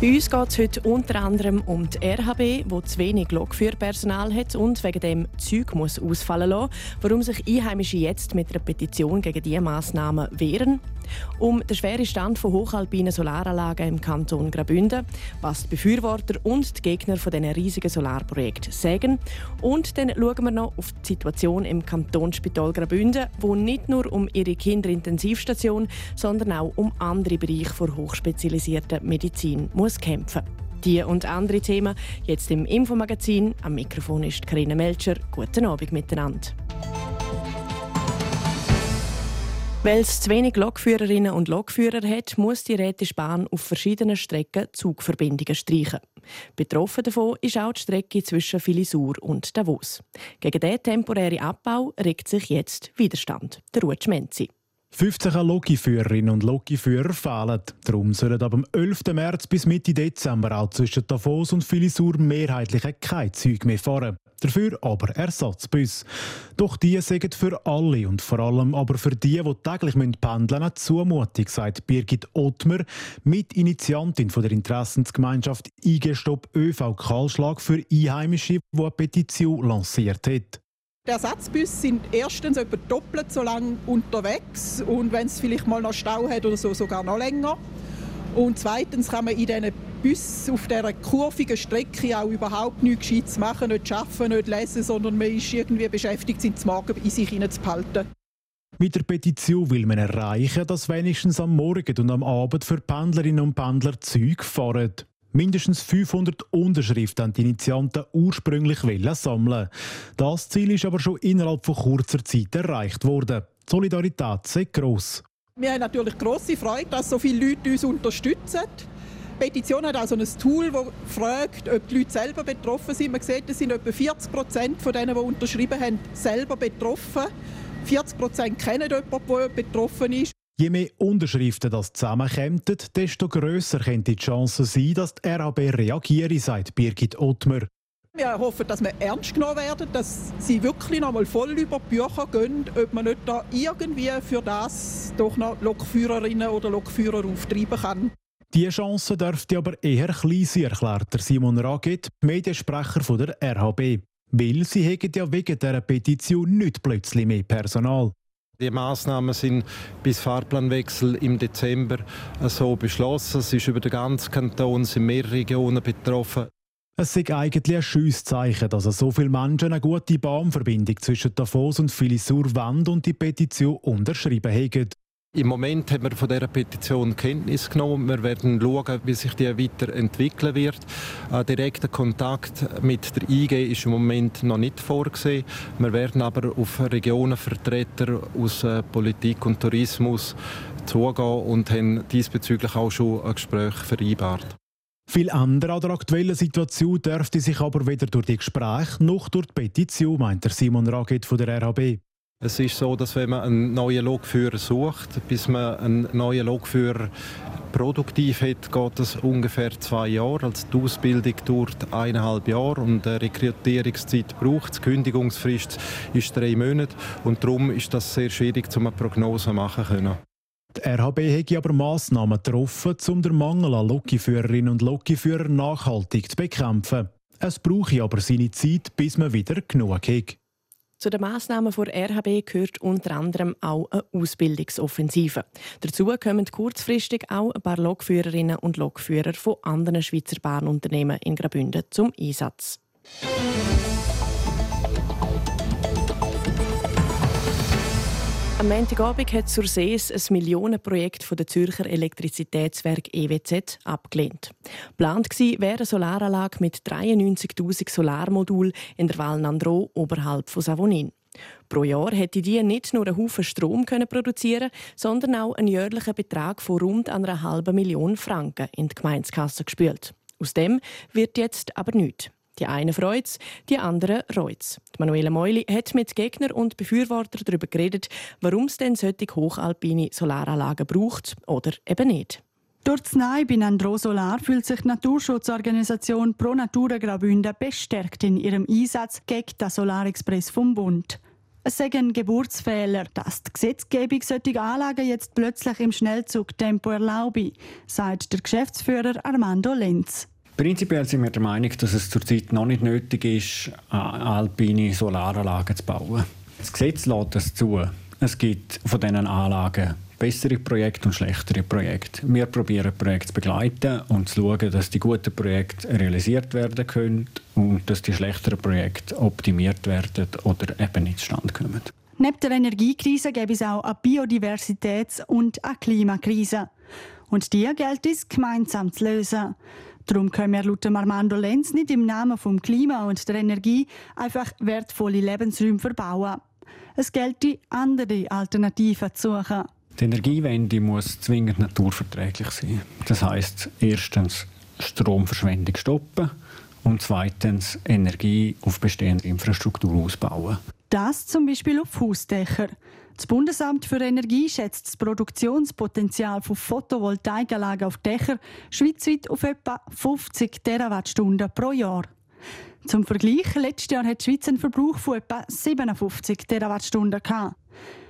Bei uns geht es heute unter anderem um die RHB, die zu wenig Lokführpersonal hat und wegen dem Zeug muss ausfallen lassen, warum sich Einheimische jetzt mit einer Petition gegen diese Massnahmen wehren um den schweren Stand von hochalpinen Solaranlagen im Kanton Graubünden, was die Befürworter und die Gegner von diesen riesigen Solarprojekten sagen. Und dann schauen wir noch auf die Situation im Kantonsspital Graubünden, wo nicht nur um ihre Kinderintensivstation, sondern auch um andere Bereiche der hochspezialisierten Medizin muss kämpfen. Die und andere Themen jetzt im Infomagazin. Am Mikrofon ist Karina Melcher. Guten Abend miteinander. Weil es zu wenig Lokführerinnen und Lokführer hat, muss die Rätische Bahn auf verschiedenen Strecken Zugverbindungen streichen. Betroffen davon ist auch die Strecke zwischen Filisur und Davos. Gegen diesen temporären Abbau regt sich jetzt Widerstand. Der Ruth Menzi. 15 Lokiführerinnen und Lokiführer fehlen. Darum sollen ab dem 11. März bis Mitte Dezember auch zwischen Davos und Filisur mehrheitlich kein Zeug mehr fahren. Dafür aber Ersatzbus. Doch die sind für alle und vor allem aber für die, die täglich pendeln müssen, Zumutung, sagt Birgit Ottmer, Mitinitiantin der Interessensgemeinschaft IG Stopp ÖV Kahlschlag für Einheimische, die eine Petition lanciert hat. Die Ersatzbusse sind erstens etwa doppelt so lang unterwegs und wenn es vielleicht mal noch Stau hat oder so, sogar noch länger. Und zweitens kann man in diesen Bussen auf dieser kurvigen Strecke auch überhaupt nichts Gescheites machen, nicht arbeiten, nicht lesen, sondern man ist irgendwie beschäftigt, sind Morgen in sich hineinzuhalten. Mit der Petition will man erreichen, dass wenigstens am Morgen und am Abend für Pendlerinnen und Pendler Züge fahren. Mindestens 500 Unterschriften haben die Initianten ursprünglich sammeln. Das Ziel ist aber schon innerhalb von kurzer Zeit erreicht worden. Die Solidarität ist gross. Wir haben natürlich grosse Freude, dass so viele Leute uns unterstützen. Die Petition hat also ein Tool, das fragt, ob die Leute selber betroffen sind. Man sieht, es sind etwa 40 Prozent von denen, die unterschrieben haben, selber betroffen. 40 Prozent kennen jemanden, der betroffen ist. Je mehr Unterschriften das zusammenkommen, desto grösser könnte die Chance sein, dass die RAB reagiere, sagt Birgit Ottmer. Wir hoffen, dass wir ernst genommen werden, dass sie wirklich noch mal voll über die Bücher gehen, ob man nicht da irgendwie für das doch noch Lokführerinnen oder Lokführer auftreiben kann. Die Chance dürfte aber eher klein sein, erklärt Simon Raget, Mediensprecher von der RHB. Weil sie hätten ja wegen dieser Petition nicht plötzlich mehr Personal. Die Maßnahmen sind bis Fahrplanwechsel im Dezember so beschlossen. Es ist über den ganzen Kanton sind mehrere Regionen betroffen. Es ist eigentlich ein schönes Zeichen, dass so viele Menschen eine gute Bahnverbindung zwischen Davos und Filisur Wand und die Petition unterschrieben haben. Im Moment haben wir von dieser Petition Kenntnis genommen. Wir werden schauen, wie sich die weiterentwickeln wird. Ein direkter Kontakt mit der IG ist im Moment noch nicht vorgesehen. Wir werden aber auf Regionenvertreter aus äh, Politik und Tourismus zugehen und haben diesbezüglich auch schon ein Gespräch vereinbart. Viel andere an der aktuellen Situation dürfte sich aber weder durch die Gespräche noch durch die Petition, meint der Simon Raget von der RHB. Es ist so, dass wenn man einen neuen Lokführer sucht, bis man einen neuen Lokführer produktiv hat, geht es ungefähr zwei Jahre. Also die Ausbildung dauert eineinhalb Jahre und die Rekrutierungszeit braucht Die Kündigungsfrist ist drei Monate und darum ist das sehr schwierig, um eine Prognose machen zu können. Die RHB hat aber Massnahmen getroffen, um den Mangel an Lokführerinnen und Lokführern nachhaltig zu bekämpfen. Es brauche aber seine Zeit, bis man wieder genug hat. Zu den Massnahmen der RHB gehört unter anderem auch eine Ausbildungsoffensive. Dazu kommen kurzfristig auch ein paar Lokführerinnen und Lokführer von anderen Schweizer Bahnunternehmen in Graubünden zum Einsatz. Am Montagabend hat Sursees ein Millionenprojekt von der Zürcher Elektrizitätswerk EWZ abgelehnt. Geplant wäre eine Solaranlage mit 93.000 Solarmodulen in der Val oberhalb von Savonin. Pro Jahr hätte die nicht nur einen Haufen Strom können produzieren, sondern auch einen jährlichen Betrag von rund einer halben Million Franken in die Gemeindekasse gespült. Aus dem wird jetzt aber nichts. Die einen freut es, die anderen reut es. Manuela Meuli hat mit Gegnern und Befürwortern darüber geredet, warum es denn solche hochalpine Solaranlagen braucht oder eben nicht. Durch das Nein bei Andro Solar fühlt sich die Naturschutzorganisation Pro Natura Graubünden bestärkt in ihrem Einsatz gegen den Solarexpress vom Bund. Es sei ein Geburtsfehler, dass die Gesetzgebung solche Anlagen jetzt plötzlich im Schnellzugtempo erlaube, sagt der Geschäftsführer Armando Lenz. Prinzipiell sind wir der Meinung, dass es zurzeit noch nicht nötig ist, alpine Solaranlagen zu bauen. Das Gesetz lässt das zu. Es gibt von diesen Anlagen bessere Projekte und schlechtere Projekte. Wir probieren Projekte zu begleiten und zu schauen, dass die guten Projekte realisiert werden können und dass die schlechteren Projekte optimiert werden oder eben nicht zustande kommen. Neben der Energiekrise gäbe es auch eine Biodiversitäts- und eine Klimakrise. Und die gilt es gemeinsam zu lösen. Darum können wir laut Armando Lenz nicht im Namen vom Klima und der Energie einfach wertvolle Lebensräume verbauen. Es gilt, die andere Alternativen zu suchen. Die Energiewende muss zwingend naturverträglich sein. Das heißt erstens Stromverschwendung stoppen und zweitens Energie auf bestehende Infrastruktur ausbauen. Das zum Beispiel auf Hausdächer. Das Bundesamt für Energie schätzt das Produktionspotenzial von Photovoltaikanlagen auf Dächer schweizweit auf etwa 50 Terawattstunden pro Jahr. Zum Vergleich, letztes Jahr hat die Schweiz einen Verbrauch von etwa 57 Terawattstunden gehabt.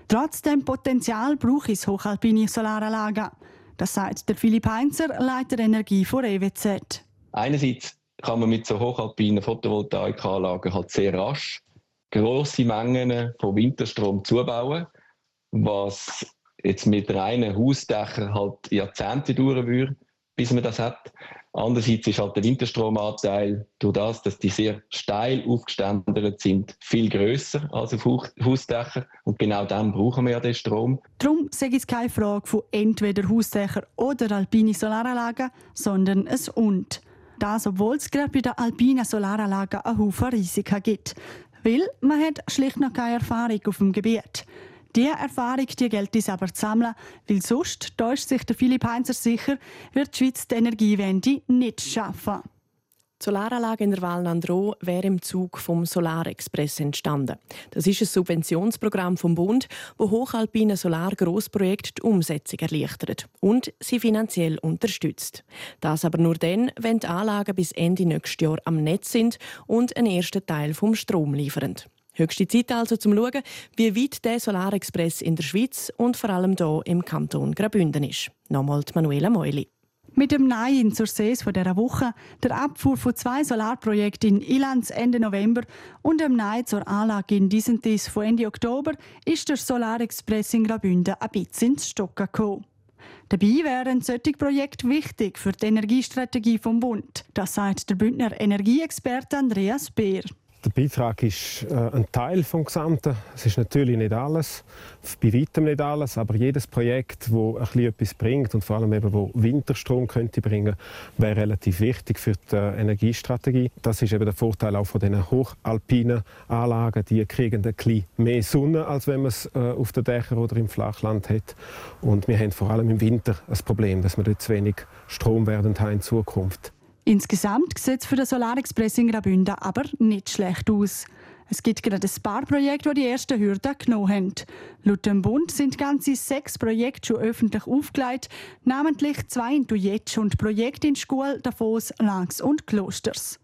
Trotzdem Potenzial braucht es hochalpine Solaranlagen. Das sagt der Philipp Heinzer, Leiter Energie von EWZ. Einerseits kann man mit so hochalpinen Photovoltaikanlagen halt sehr rasch grosse Mengen von Winterstrom zubauen, was jetzt mit reinen Hausdächern halt Jahrzehnte dauern würde, bis man das hat. Andererseits ist halt der Winterstromanteil durch das, dass die sehr steil aufgeständert sind, viel größer als auf Hausdächern. Und genau dann brauchen wir ja den Strom. Darum sage ich keine Frage von entweder Hausdächer oder alpine Solaranlagen, sondern es und. Das, obwohl es gerade bei den alpinen Solaranlagen einen Haufen Risiken gibt. Weil man hat schlicht noch keine Erfahrung auf dem Gebiet. Diese Erfahrung die gilt es aber zu sammeln, weil sonst täuscht sich der Philipp Heinzer sicher, wird die Schweiz die Energiewende nicht schaffen. Die Solaranlage in der Val Nandro wäre im Zug vom Solarexpress entstanden. Das ist ein Subventionsprogramm vom Bund, wo hochalpine Solar-Grossprojekte die Umsetzung erleichtert und sie finanziell unterstützt. Das aber nur dann, wenn die Anlagen bis Ende nächstes Jahr am Netz sind und einen ersten Teil vom Strom liefern. Höchste Zeit also zum Schauen, wie weit der Solarexpress in der Schweiz und vor allem hier im Kanton Graubünden ist. Nochmal Manuela Meuli. Mit dem Nein zur SES von dieser Woche, der Abfuhr von zwei Solarprojekten in Ilanz Ende November und dem Nein zur Anlage in Disentis von Ende Oktober ist der Solarexpress in Graubünden ein bisschen ins Stocken gekommen. Dabei wären solche Projekte wichtig für die Energiestrategie vom Bund. Das sagt der Bündner Energieexperte Andreas Beer. Der Beitrag ist äh, ein Teil des Gesamten. Es ist natürlich nicht alles, bei weitem nicht alles, aber jedes Projekt, das etwas bringt und vor allem eben, wo Winterstrom könnte bringen, wäre relativ wichtig für die äh, Energiestrategie. Das ist eben der Vorteil auch von diesen hochalpinen Anlagen. Die kriegen ein bisschen mehr Sonne, als wenn man es äh, auf den Dächern oder im Flachland hat. Und wir haben vor allem im Winter das Problem, dass wir dort zu wenig Strom werden haben in Zukunft. Insgesamt sieht es für den Solarexpress in Graubünden aber nicht schlecht aus. Es gibt gerade ein paar Projekte, die die ersten Hürden genommen haben. Laut dem Bund sind ganze sechs Projekte schon öffentlich aufgelegt, namentlich zwei in Dujetsch und Projekte in Schule, Davos, Langs und Klosters.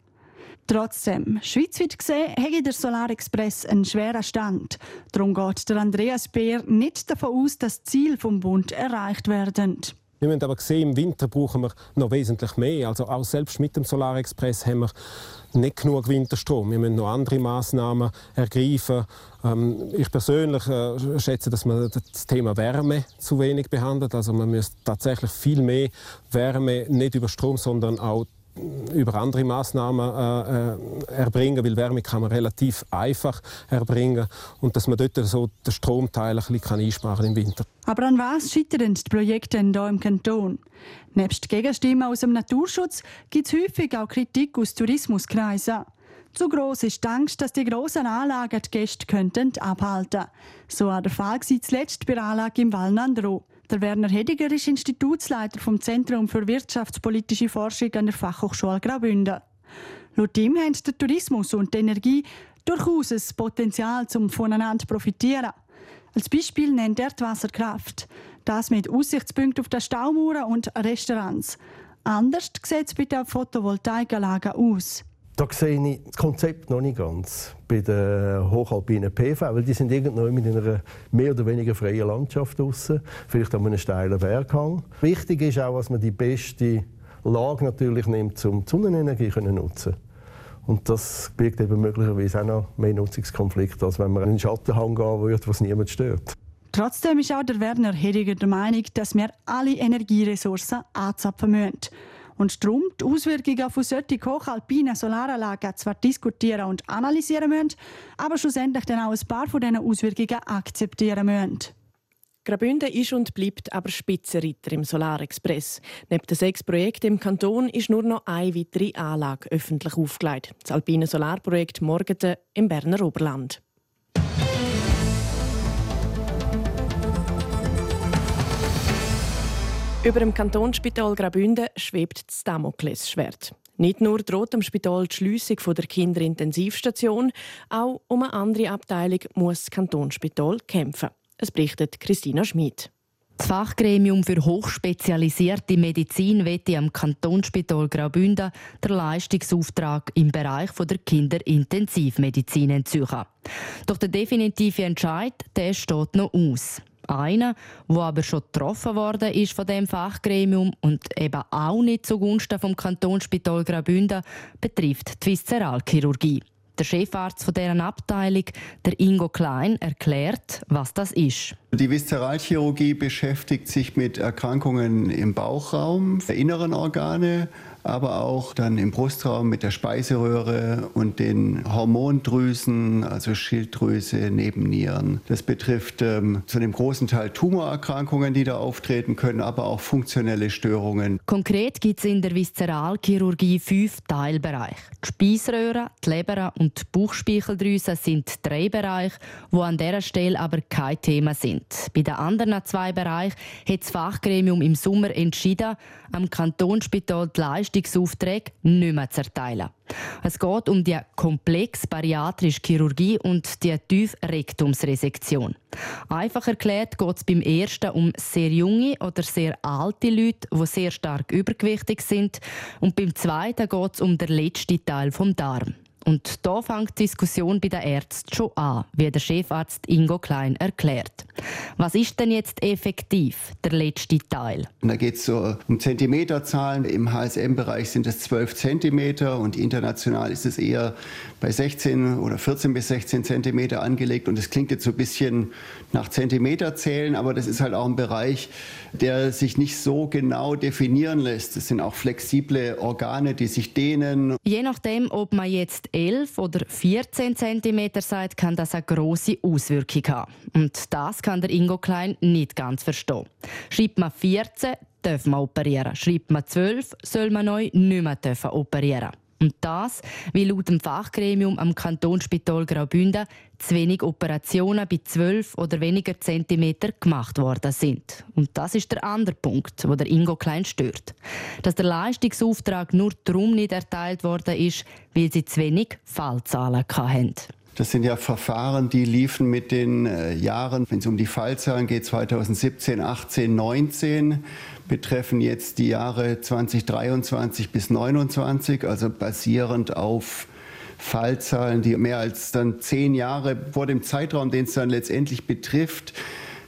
Trotzdem, schweizweit gesehen, hätte der Solarexpress einen schweren Stand. Darum geht der Andreas Beer nicht davon aus, dass Ziele vom Bund erreicht werden. Wir haben aber gesehen, im Winter brauchen wir noch wesentlich mehr. Also auch selbst mit dem Solarexpress haben wir nicht genug Winterstrom. Wir müssen noch andere Maßnahmen ergreifen. Ähm, ich persönlich äh, schätze, dass man das Thema Wärme zu wenig behandelt. Also man müsste tatsächlich viel mehr Wärme nicht über Strom, sondern auch über andere Maßnahmen äh, äh, erbringen, weil Wärme kann man relativ einfach erbringen und dass man dort so den Stromteil ein bisschen einsparen im Winter. Aber an was scheitern die Projekte hier im Kanton? Nebst Gegenstimmen aus dem Naturschutz gibt es häufig auch Kritik aus Tourismuskreisen. Zu gross ist die Angst, dass die grossen Anlagen die Gäste könnten abhalten So war der Fall zuletzt bei der Anlage im Val Nandro. Der Werner Hediger ist Institutsleiter vom Zentrum für wirtschaftspolitische Forschung an der Fachhochschule Graubünden. Laut ihm haben der Tourismus und die Energie durchaus ein Potenzial, um voneinander zu profitieren. Als Beispiel nennt er die Wasserkraft. Das mit Aussichtspunkten auf den Staumauern und Restaurants. Anders sieht es bei der Photovoltaikanlage aus. Da sehe ich das Konzept noch nicht ganz bei den hochalpinen PV, weil die sind irgendwo in einer mehr oder weniger freien Landschaft draussen, vielleicht an einem steilen Berghang. Wichtig ist auch, dass man die beste Lage natürlich nimmt, um die Sonnenenergie zu nutzen. Und das birgt eben möglicherweise auch noch mehr Nutzungskonflikte, als wenn man in einen Schattenhang gehen würde, was niemand stört. Trotzdem ist auch der Werner Hediger der Meinung, dass wir alle Energieressourcen anzapfen müssen. Und darum die Auswirkungen von solchen hochalpinen Solaranlagen zwar diskutieren und analysieren müssen, aber schlussendlich dann auch ein paar von diesen Auswirkungen akzeptieren müssen. Graubünden ist und bleibt aber Spitzenreiter im Solarexpress. Neben den sechs Projekten im Kanton ist nur noch eine weitere Anlage öffentlich aufgelegt. Das alpine Solarprojekt Morgeten im Berner Oberland. Über dem Kantonsspital Graubünden schwebt das Damoklesschwert. Nicht nur droht dem Spital die Schliessung der Kinderintensivstation, auch um eine andere Abteilung muss das Kantonsspital kämpfen. Es berichtet Christina Schmid. Das Fachgremium für hochspezialisierte Medizin wette am Kantonsspital Graubünden der Leistungsauftrag im Bereich der Kinderintensivmedizin entziehen. Doch der definitive Entscheid der steht noch aus. Einer, wo aber schon getroffen worden ist von dem Fachgremium und eben auch nicht zugunsten vom Kantonsspital Graubünden, betrifft die Viszeralchirurgie. Der Chefarzt von deren Abteilung, der Ingo Klein, erklärt, was das ist. Die Viszeralchirurgie beschäftigt sich mit Erkrankungen im Bauchraum, der inneren Organe, aber auch dann im Brustraum mit der Speiseröhre und den Hormondrüsen, also Schilddrüse, Nebennieren. Das betrifft ähm, zu einem großen Teil Tumorerkrankungen, die da auftreten können, aber auch funktionelle Störungen. Konkret gibt es in der Viszeralchirurgie fünf Teilbereiche. Die Speiseröhre, die Leber und die Bauchspeicheldrüse sind drei Bereiche, wo an dieser Stelle aber kein Thema sind. Bei den anderen zwei Bereichen hat das Fachgremium im Sommer entschieden, am Kantonsspital die Leistungsaufträge nicht mehr zu erteilen. Es geht um die komplex bariatrische Chirurgie und die Tiefrektumsresektion. Einfach erklärt geht es beim ersten um sehr junge oder sehr alte Leute, die sehr stark übergewichtig sind. Und beim zweiten geht es um den letzten Teil vom Darm. Und da fängt die Diskussion bei den Ärzten schon an, wie der Chefarzt Ingo Klein erklärt. Was ist denn jetzt effektiv der letzte Teil? Da geht es so um Zentimeterzahlen. Im HSM-Bereich sind es 12 Zentimeter und international ist es eher bei 16 oder 14 bis 16 Zentimeter angelegt. Und es klingt jetzt so ein bisschen nach Zentimeterzählen, aber das ist halt auch ein Bereich, der sich nicht so genau definieren lässt. Es sind auch flexible Organe, die sich dehnen. Je nachdem, ob man jetzt 11 oder 14 cm sagt, kann das eine große Auswirkung haben. Und das kann der Ingo Klein nicht ganz verstehen. Schreibt man 14, darf man operieren. Schreibt man 12, soll man neu nicht mehr operieren und das, weil laut dem Fachgremium am Kantonsspital Graubünden zu wenig Operationen bei 12 oder weniger Zentimeter gemacht worden sind. Und das ist der andere Punkt, wo der Ingo Klein stört. Dass der Leistungsauftrag nur darum nicht erteilt worden ist, weil sie zu wenig Fallzahlen hatten. Das sind ja Verfahren, die liefen mit den äh, Jahren, wenn es um die Fallzahlen geht, 2017, 18, 19, betreffen jetzt die Jahre 2023 bis 2029, also basierend auf Fallzahlen, die mehr als dann zehn Jahre vor dem Zeitraum, den es dann letztendlich betrifft.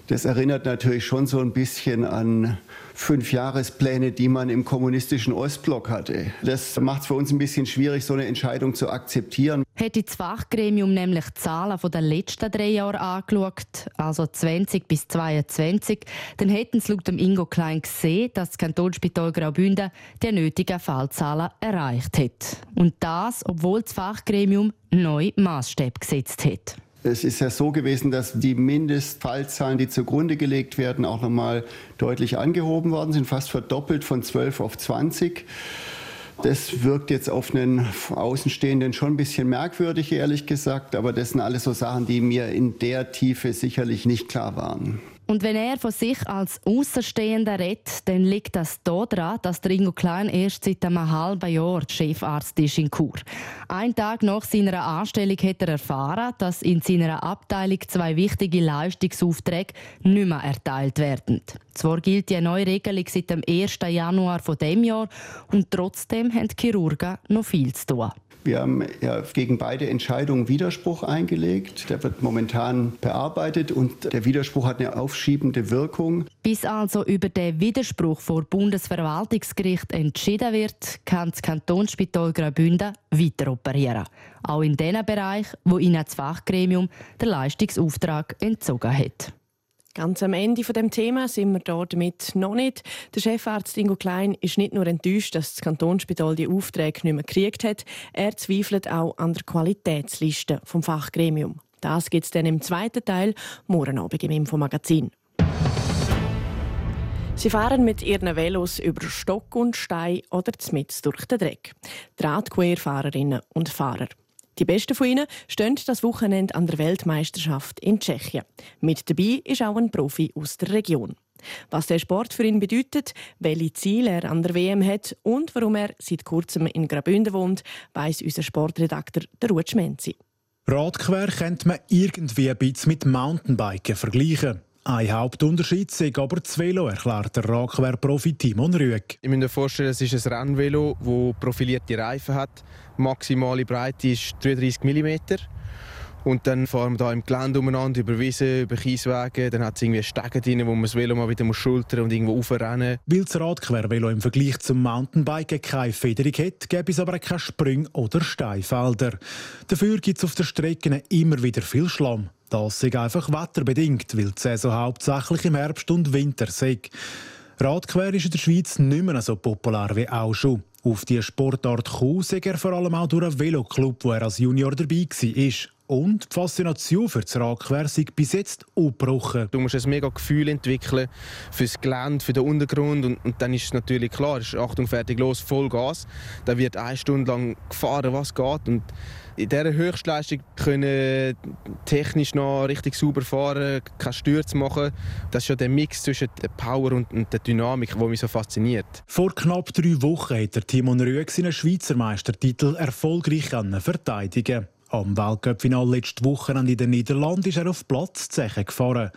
Das erinnert natürlich schon so ein bisschen an fünf Jahrespläne, die man im kommunistischen Ostblock hatte. Das macht es für uns ein bisschen schwierig, so eine Entscheidung zu akzeptieren. Hätte das Fachgremium nämlich die Zahlen der letzten drei Jahre angeschaut, also 20 bis 22, dann hätten sie laut Ingo Klein gesehen, dass das Kantonsspital Graubünden die nötigen Fallzahlen erreicht hat. Und das, obwohl das Fachgremium neue Maßstäbe gesetzt hat. Es ist ja so gewesen, dass die Mindestfallzahlen, die zugrunde gelegt werden, auch nochmal deutlich angehoben worden sind, fast verdoppelt von 12 auf 20. Das wirkt jetzt auf einen Außenstehenden schon ein bisschen merkwürdig, ehrlich gesagt, aber das sind alles so Sachen, die mir in der Tiefe sicherlich nicht klar waren. Und wenn er von sich als Außenstehender redet, dann liegt das daran, dass der Ingo Klein erst seit einem halben Jahr Chefarzt ist in Chur. Ein Tag nach seiner Anstellung hat er erfahren, dass in seiner Abteilung zwei wichtige Leistungsaufträge nicht mehr erteilt werden. Zwar gilt die neue Regelung seit dem 1. Januar von dem Jahr und trotzdem haben die Chirurgen noch viel zu tun. Wir haben ja gegen beide Entscheidungen Widerspruch eingelegt. Der wird momentan bearbeitet und der Widerspruch hat eine aufschiebende Wirkung. Bis also über den Widerspruch vor Bundesverwaltungsgericht entschieden wird, kann das Kantonsspital Graubünden weiter operieren. Auch in den Bereich, wo ihnen das Fachgremium den Leistungsauftrag entzogen hat. Ganz am Ende von dem Thema sind wir dort damit noch nicht. Der Chefarzt Ingo Klein ist nicht nur enttäuscht, dass das Kantonsspital die Aufträge nicht mehr gekriegt hat, er zweifelt auch an der Qualitätsliste vom Fachgremium. Das gibt es dann im zweiten Teil, morgen Abend im Infomagazin. Sie fahren mit ihren Velos über Stock und Stein oder zmitz durch den Dreck. Drahtquerfahrerinnen und Fahrer. Die besten von ihnen stehen das Wochenende an der Weltmeisterschaft in Tschechien. Mit dabei ist auch ein Profi aus der Region. Was der Sport für ihn bedeutet, welche Ziele er an der WM hat und warum er seit kurzem in Graubünden wohnt, weiss unser Sportredakteur der Ruth Schmenzi. Radquer könnte man irgendwie ein bisschen mit Mountainbiken vergleichen. Ein Hauptunterschied ist aber das Velo, erklärt der Radquer-Profi Timon Rüegg. Ich muss mir vorstellen, es ist ein Rennvelo, das profilierte Reifen hat. Die maximale Breite ist 33 mm. Und dann fahren wir da im Gelände umeinander, über Wiesen, über Kieswege. Dann hat es irgendwie Stege drin, wo man das Velo mal wieder schultern und irgendwo aufrennen Weil das Radquervelo im Vergleich zum Mountainbiken keine Federung hat, gäbe es aber keine Sprünge oder Steinfelder. Dafür gibt es auf der Strecke immer wieder viel Schlamm. Das ist einfach wetterbedingt, weil die Saison hauptsächlich im Herbst und Winter sei. Radquer ist in der Schweiz nicht mehr so populär wie auch schon. Auf die Sportart Kuh sei er vor allem auch durch einen Veloclub, wo er als Junior dabei war. Und die Faszination für das Radquer sei bis jetzt ungebrochen. Du musst ein mega Gefühl entwickeln für das Gelände, für den Untergrund. Und, und dann ist es natürlich klar, ist Achtung, fertig, los, Vollgas. Da wird eine Stunde lang gefahren, was geht. Und in dieser Höchstleistung können technisch noch richtig sauber fahren, keine Stürze machen. Das ist ja der Mix zwischen der Power und der Dynamik, der mich so fasziniert. Vor knapp drei Wochen hat der Timon Rüegg seinen Schweizer Meistertitel erfolgreich verteidigen am Weltcup-Final letzte Woche in den Niederlanden ist er auf Platz 10 gefahren.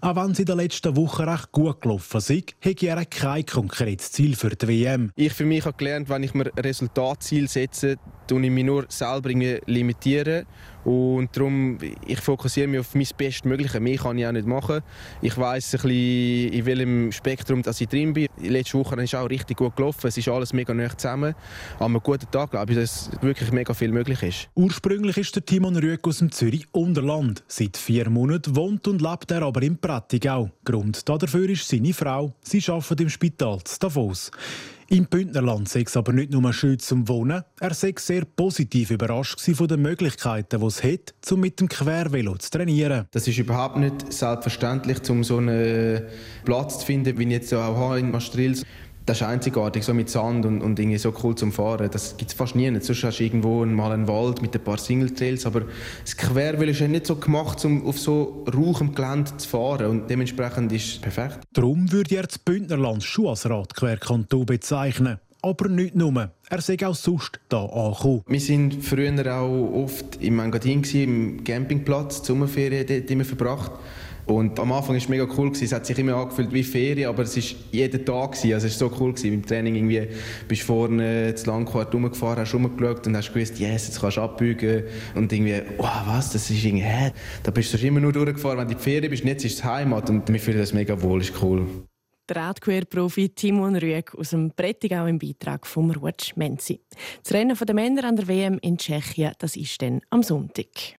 Auch wenn sie in den letzten Wochen recht gut gelaufen sind, hat er kein konkretes Ziel für die WM. Ich für mich habe gelernt, wenn ich mir Resultatziel setze, tue ich mich nur selber limitieren und darum ich fokussiere mich auf mein Bestmögliche. Mehr kann ich auch nicht machen. Ich weiß ein bisschen, in welchem Spektrum dass ich drin bin. Letzte Woche ist auch richtig gut gelaufen. Es ist alles mega nah zusammen. An einem guten Tag glaube ich, dass wirklich mega viel möglich ist. Ursprünglich ist der Timon Rüegg aus dem Zürich Unterland. Seit vier Monaten wohnt und lebt er aber in Prättigau. Grund dafür ist seine Frau. Sie arbeitet im Spital zu Davos. Im Bündnerland sei es aber nicht nur schön zum Wohnen, er sei sehr positiv überrascht von den Möglichkeiten, die es hat, um mit dem Quervelo zu trainieren. Das ist überhaupt nicht selbstverständlich, um so einen Platz zu finden, wie ich jetzt auch habe in Maastricht das ist einzigartig, so mit Sand und, und irgendwie so cool zum Fahren. Das gibt es fast nie. Sonst hast du irgendwo mal einen Wald mit ein paar Single-Trails, aber das Quervelo ist ja nicht so gemacht, um auf so rauchem Gelände zu fahren und dementsprechend ist es perfekt. Darum würde er das Bündnerland schon als Radquerkanton bezeichnen. Aber nicht nur. Er sei auch sonst hier angekommen. Wir waren früher auch oft im Engadin, im Campingplatz, die Sommerferien dort immer verbracht. Und am Anfang war es mega cool. Gewesen. Es hat sich immer angefühlt wie Ferien, aber es war jeden Tag. Gewesen. Also es war so cool. Gewesen. Im Training irgendwie bist du vorne zu Langquart rumgefahren, hast rumgeschaut und hast gewusst, yes, jetzt kannst du abbügen. Und irgendwie, oh, was, das ist irgendwie, hä? Da bist du immer nur durchgefahren, wenn du in die Ferien bist. Jetzt ist es Heimat und wir fühlen das mega wohl, ist cool. Der Radquer-Profi Timon Rüegg aus dem Prättigau im Beitrag von Ruth Menzi. Das Rennen der Männer an der WM in Tschechien, das ist dann am Sonntag.